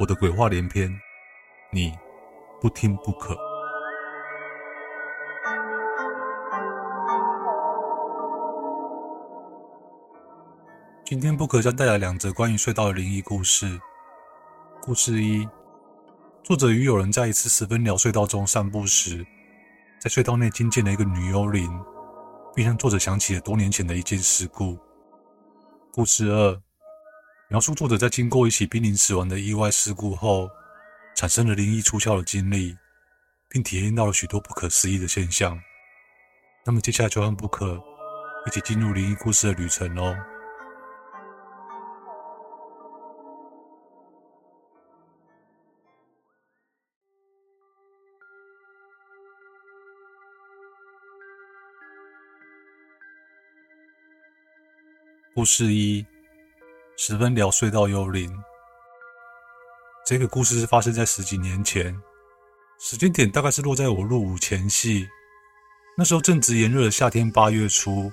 我的鬼话连篇，你不听不可。今天 Book 将带来两则关于隧道的灵异故事。故事一：作者与友人在一次十分寮隧道中散步时，在隧道内惊见了一个女幽灵，并让作者想起了多年前的一件事故。故事二。描述作者在经过一起濒临死亡的意外事故后，产生了灵异出窍的经历，并体验到了许多不可思议的现象。那么接下来就让 Book 一起进入灵异故事的旅程喽。故事一。十分寮隧道幽灵。这个故事是发生在十几年前，时间点大概是落在我入伍前夕。那时候正值炎热的夏天，八月初，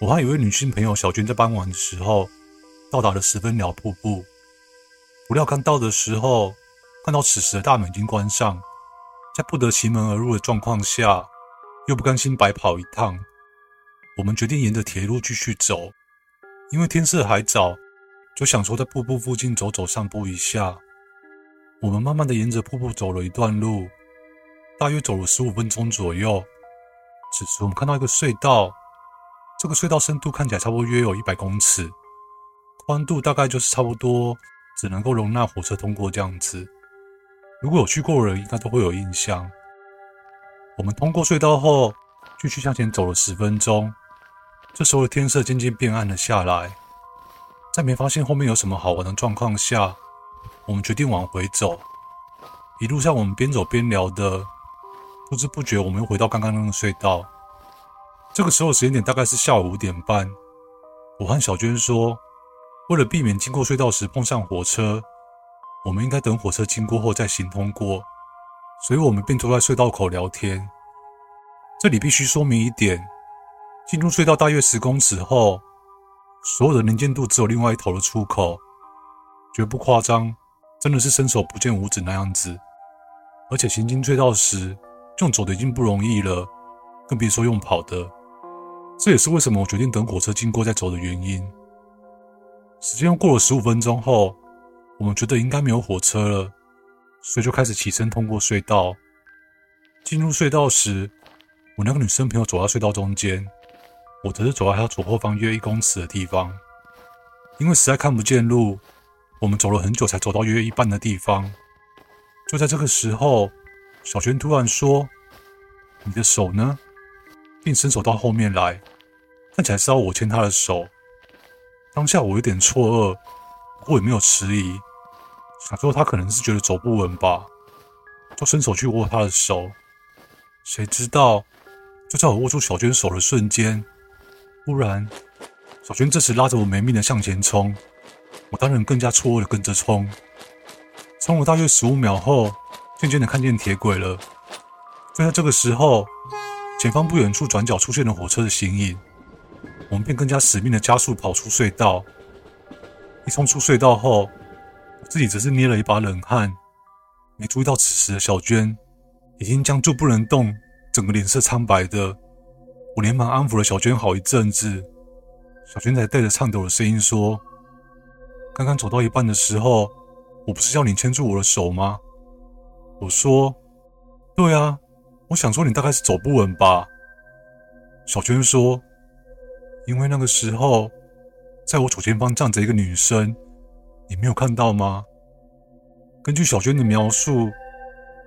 我和一位女性朋友小娟在傍晚的时候到达了十分寮瀑布。不料刚到的时候，看到此时的大门已经关上，在不得其门而入的状况下，又不甘心白跑一趟，我们决定沿着铁路继续走，因为天色还早。就想说在瀑布附近走走散步一下。我们慢慢的沿着瀑布走了一段路，大约走了十五分钟左右。此时我们看到一个隧道，这个隧道深度看起来差不多约有一百公尺，宽度大概就是差不多只能够容纳火车通过这样子。如果有去过的人，应该都会有印象。我们通过隧道后，继续向前走了十分钟，这时候的天色渐渐变暗了下来。在没发现后面有什么好玩的状况下，我们决定往回走。一路上我们边走边聊的，不知不觉我们又回到刚刚那个隧道。这个时候时间点大概是下午五点半。我和小娟说，为了避免经过隧道时碰上火车，我们应该等火车经过后再行通过。所以我们便坐在隧道口聊天。这里必须说明一点，进入隧道大约十公尺后。所有的能见度只有另外一头的出口，绝不夸张，真的是伸手不见五指那样子。而且行经隧道时，用走的已经不容易了，更别说用跑的。这也是为什么我决定等火车经过再走的原因。时间又过了十五分钟后，我们觉得应该没有火车了，所以就开始起身通过隧道。进入隧道时，我那个女生朋友走到隧道中间。我则是走在他左后方约一公尺的地方，因为实在看不见路，我们走了很久才走到约一半的地方。就在这个时候，小娟突然说：“你的手呢？”并伸手到后面来，看起来是要我牵她的手。当下我有点错愕，不过也没有迟疑，想说她可能是觉得走不稳吧，就伸手去握她的手。谁知道，就在我握住小娟手的瞬间。突然，小娟这时拉着我没命的向前冲，我当然更加错愕的跟着冲。冲了大约十五秒后，渐渐的看见铁轨了。就在这个时候，前方不远处转角出现了火车的形影，我们便更加死命的加速跑出隧道。一冲出隧道后，我自己则是捏了一把冷汗，没注意到此时的小娟已经僵住不能动，整个脸色苍白的。我连忙安抚了小娟好一阵子，小娟才带着颤抖的声音说：“刚刚走到一半的时候，我不是叫你牵住我的手吗？”我说：“对啊，我想说你大概是走不稳吧。”小娟说：“因为那个时候，在我左前方站着一个女生，你没有看到吗？根据小娟的描述，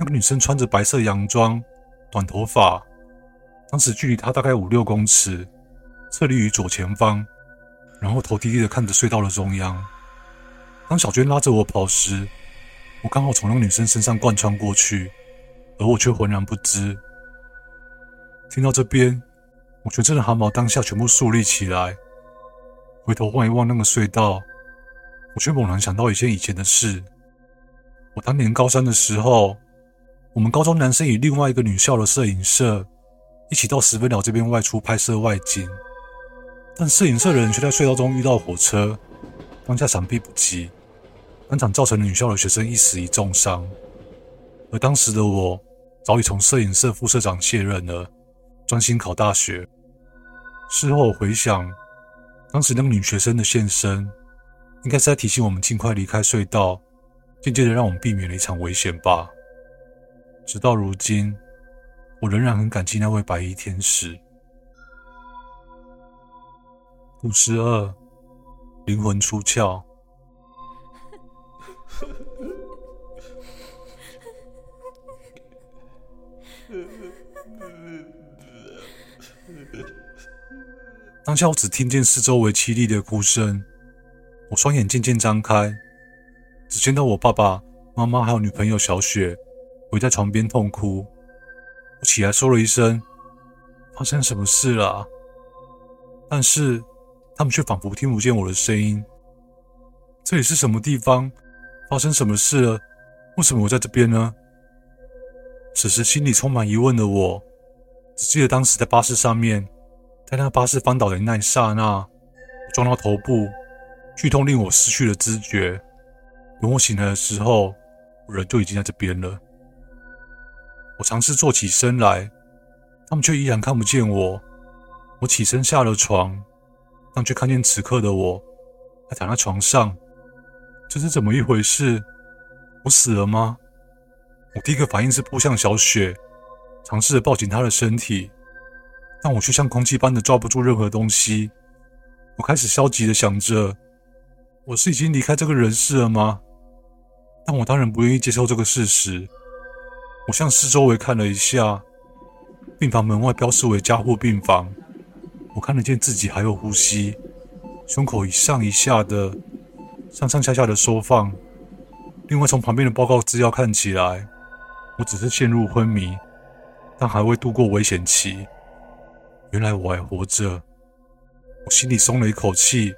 那个女生穿着白色洋装，短头发，当时距离他大概五六公尺，侧立于左前方，然后头低低的看着隧道的中央。当小娟拉着我跑时，我刚好从那个女生身上贯穿过去，而我却浑然不知。听到这边，我全身的汗毛当下全部竖立起来。回头望一望那个隧道，我却猛然想到一件以前的事。我当年高三的时候，我们高中男生与另外一个女校的摄影社一起到十分鸟这边外出拍摄外景，但摄影社的人却在隧道中遇到火车，当下闪避不及，当场造成了女校的学生一死一重伤。而当时的我早已从摄影社副社长卸任了，专心考大学。事后回想。当时那个女学生的现身，应该是在提醒我们尽快离开隧道，间接的让我们避免了一场危险吧。直到如今，我仍然很感激那位白衣天使。故事二：灵魂出窍。当下我只听见四周围凄厉的哭声，我双眼渐渐张开，只见到我爸爸妈妈还有女朋友小雪围在床边痛哭。我起来说了一声：“发生什么事了？”但是他们却仿佛听不见我的声音。这里是什么地方？发生什么事了？为什么我在这边呢？此时心里充满疑问的我，只记得当时在巴士上面。在那巴士翻倒的那一刹那，我撞到头部，剧痛令我失去了知觉。等我醒来的时候，我人就已经在这边了。我尝试坐起身来，他们却依然看不见我。我起身下了床，但却看见此刻的我还躺在床上。这是怎么一回事？我死了吗？我第一个反应是扑向小雪，尝试着抱紧她的身体。但我却像空气般的抓不住任何东西。我开始消极的想着：我是已经离开这个人世了吗？但我当然不愿意接受这个事实。我向四周围看了一下，病房门外标示为加护病房。我看得见自己还有呼吸，胸口一上一下的，上上下下的收放。另外，从旁边的报告资料看起来，我只是陷入昏迷，但还未度过危险期。原来我还活着，我心里松了一口气。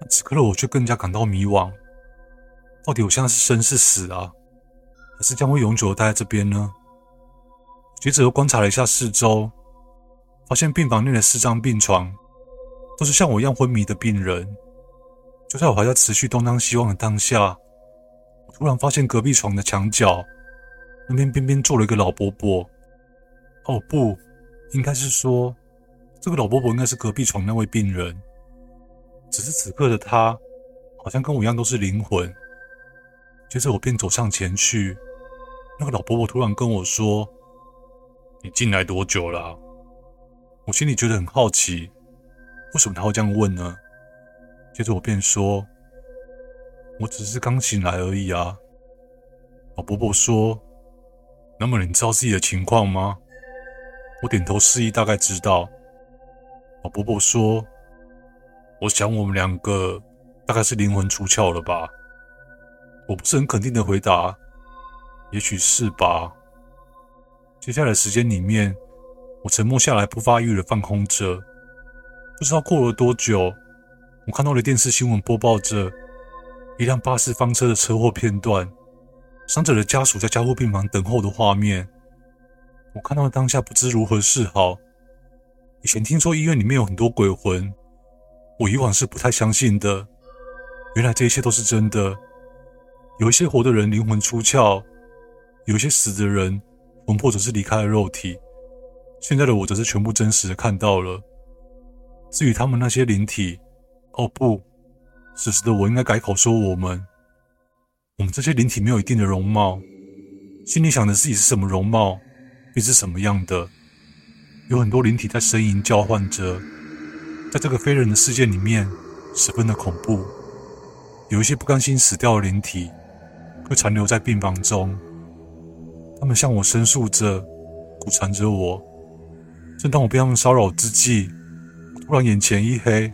但此刻的我却更加感到迷惘。到底我现在是生是死啊？可是将会永久的待在这边呢？接着又观察了一下四周，发现病房内的四张病床都是像我一样昏迷的病人。就在我还在持续东张西望的当下，我突然发现隔壁床的墙角那边边边坐了一个老伯伯。哦，不，应该是说。这个老伯伯应该是隔壁床那位病人，只是此刻的他好像跟我一样都是灵魂。接着我便走上前去，那个老伯伯突然跟我说：“你进来多久了？”我心里觉得很好奇，为什么他会这样问呢？接着我便说：“我只是刚醒来而已啊。”老伯伯说：“那么你知道自己的情况吗？”我点头示意，大概知道。老伯伯说：“我想我们两个大概是灵魂出窍了吧？”我不是很肯定的回答：“也许是吧。”接下来的时间里面，我沉默下来，不发育的放空着。不知道过了多久，我看到了电视新闻播报着一辆巴士翻车的车祸片段，伤者的家属在加护病房等候的画面。我看到了当下，不知如何是好。以前听说医院里面有很多鬼魂，我以往是不太相信的。原来这一切都是真的。有一些活的人灵魂出窍，有些死的人魂魄则是离开了肉体。现在的我则是全部真实的看到了。至于他们那些灵体，哦不，此时的我应该改口说我们。我们这些灵体没有一定的容貌，心里想的自己是什么容貌，便是什么样的。有很多灵体在呻吟叫唤着，在这个非人的世界里面，十分的恐怖。有一些不甘心死掉的灵体，会残留在病房中。他们向我申诉着，苦缠着我。正当我被他们骚扰之际，突然眼前一黑，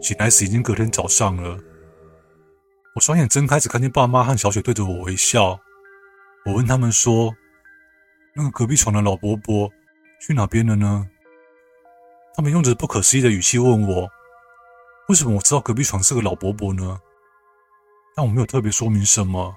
醒来时已经隔天早上了。我双眼睁开，只看见爸妈和小雪对着我微笑。我问他们说：“那个隔壁床的老伯伯去哪边了呢？”他们用着不可思议的语气问我：“为什么我知道隔壁床是个老伯伯呢？”但我没有特别说明什么。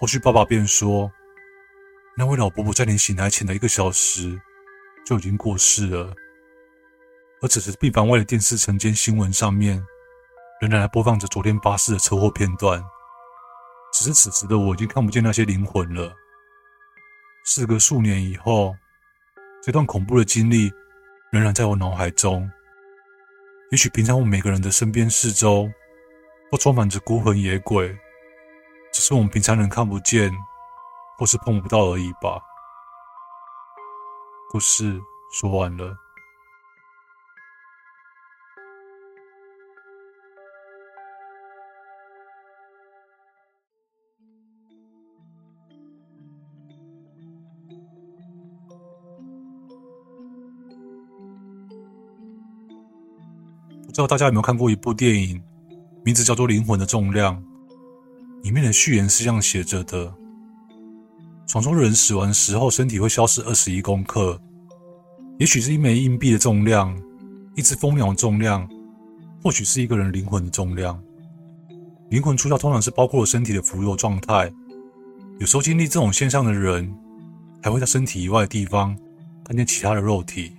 后续爸爸便说：“那位老伯伯在你醒来前的一个小时就已经过世了。”而此时病房外的电视晨间新闻上面。仍然还播放着昨天巴士的车祸片段，只是此时的我已经看不见那些灵魂了。事隔数年以后，这段恐怖的经历仍然在我脑海中。也许平常我们每个人的身边四周都充满着孤魂野鬼，只是我们平常人看不见或是碰不到而已吧。故事说完了。不知道大家有没有看过一部电影，名字叫做《灵魂的重量》。里面的序言是这样写着的：床中人死亡时候，身体会消失二十一公克，也许是一枚硬币的重量，一只蜂鸟的重量，或许是一个人灵魂的重量。灵魂出窍通常是包括了身体的浮游状态，有时候经历这种现象的人，还会在身体以外的地方看见其他的肉体。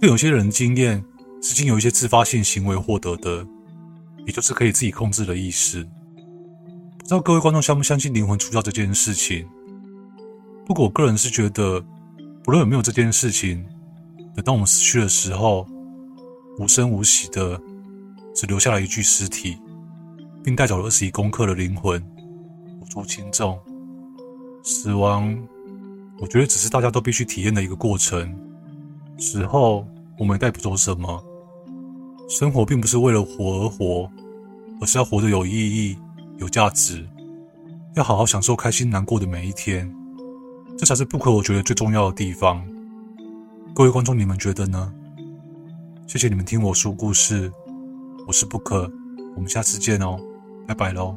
对有些人的经验。是经由一些自发性行为获得的，也就是可以自己控制的意识。不知道各位观众相不相信灵魂出窍这件事情？不过我个人是觉得，不论有没有这件事情，等到我们死去的时候，无声无息的，只留下了一具尸体，并带走了二十一公克的灵魂，无足轻重。死亡，我觉得只是大家都必须体验的一个过程。死后，我们也带不走什么。生活并不是为了活而活，而是要活得有意义、有价值，要好好享受开心、难过的每一天，这才是布可我觉得最重要的地方。各位观众，你们觉得呢？谢谢你们听我说故事，我是布可我们下次见哦，拜拜喽。